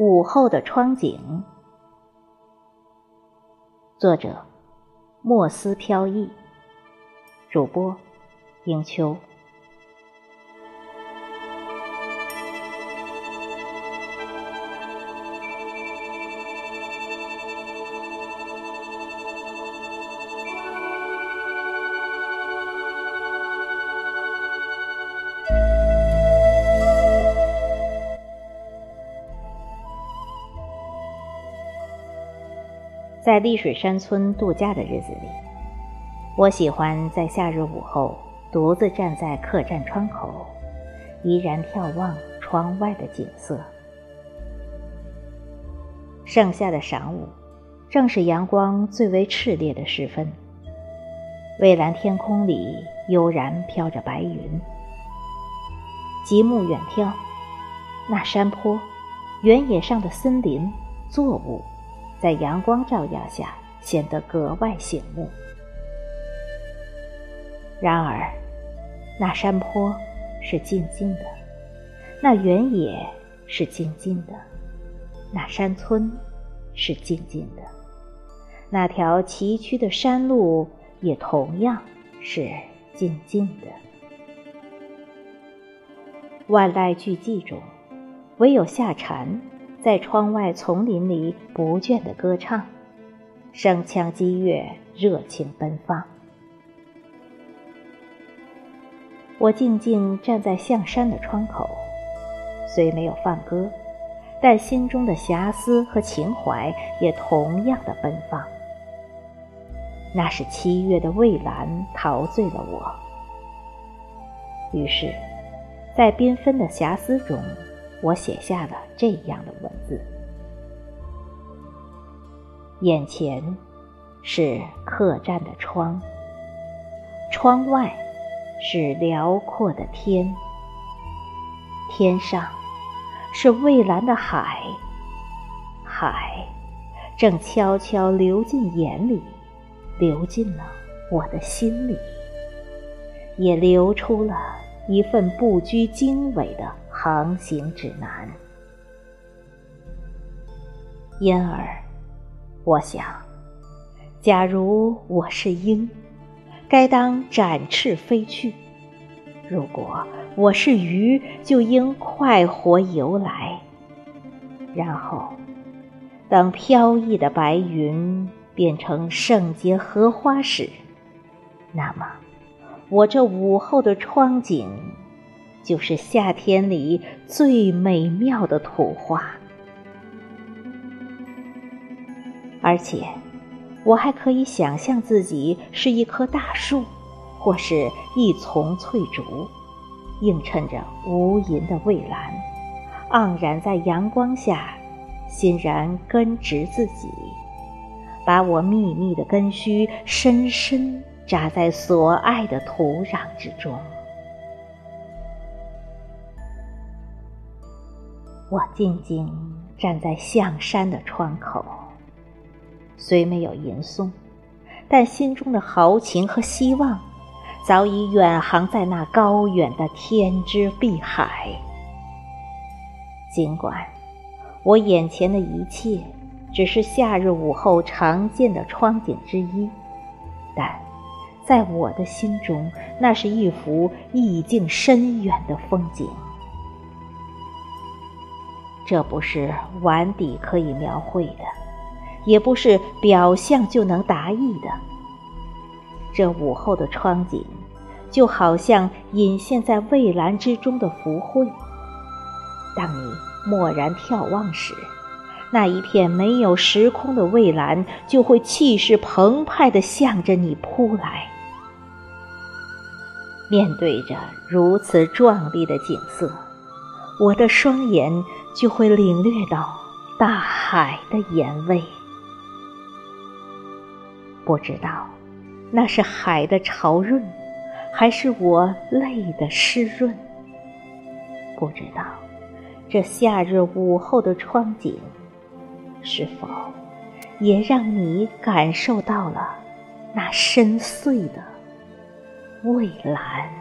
午后的窗景，作者：墨思飘逸，主播：英秋。在丽水山村度假的日子里，我喜欢在夏日午后独自站在客栈窗口，怡然眺望窗外的景色。盛夏的晌午，正是阳光最为炽烈的时分。蔚蓝天空里悠然飘着白云，极目远眺，那山坡、原野上的森林、作物。在阳光照耀下，显得格外醒目。然而，那山坡是静静的，那原野是静静的，那山村是静静的，那条崎岖的山路也同样是静静的。万籁俱寂中，唯有夏蝉。在窗外丛林里不倦的歌唱，声腔激越，热情奔放。我静静站在象山的窗口，虽没有放歌，但心中的遐思和情怀也同样的奔放。那是七月的蔚蓝陶醉了我，于是，在缤纷的遐思中。我写下了这样的文字：眼前是客栈的窗，窗外是辽阔的天，天上是蔚蓝的海，海正悄悄流进眼里，流进了我的心里，也流出了一份不拘经纬的。航行指南。因而，我想，假如我是鹰，该当展翅飞去；如果我是鱼，就应快活游来。然后，等飘逸的白云变成圣洁荷花时，那么，我这午后的窗景。就是夏天里最美妙的图画，而且我还可以想象自己是一棵大树，或是一丛翠竹，映衬着无垠的蔚蓝，盎然在阳光下，欣然根植自己，把我密密的根须深深扎在所爱的土壤之中。我静静站在象山的窗口，虽没有吟诵，但心中的豪情和希望，早已远航在那高远的天之碧海。尽管我眼前的一切只是夏日午后常见的窗景之一，但在我的心中，那是一幅意境深远的风景。这不是碗底可以描绘的，也不是表象就能达意的。这午后的窗景，就好像隐现在蔚蓝之中的浮绘。当你蓦然眺望时，那一片没有时空的蔚蓝，就会气势澎湃地向着你扑来。面对着如此壮丽的景色，我的双眼。就会领略到大海的盐味，不知道那是海的潮润，还是我泪的湿润。不知道这夏日午后的窗景，是否也让你感受到了那深邃的蔚蓝？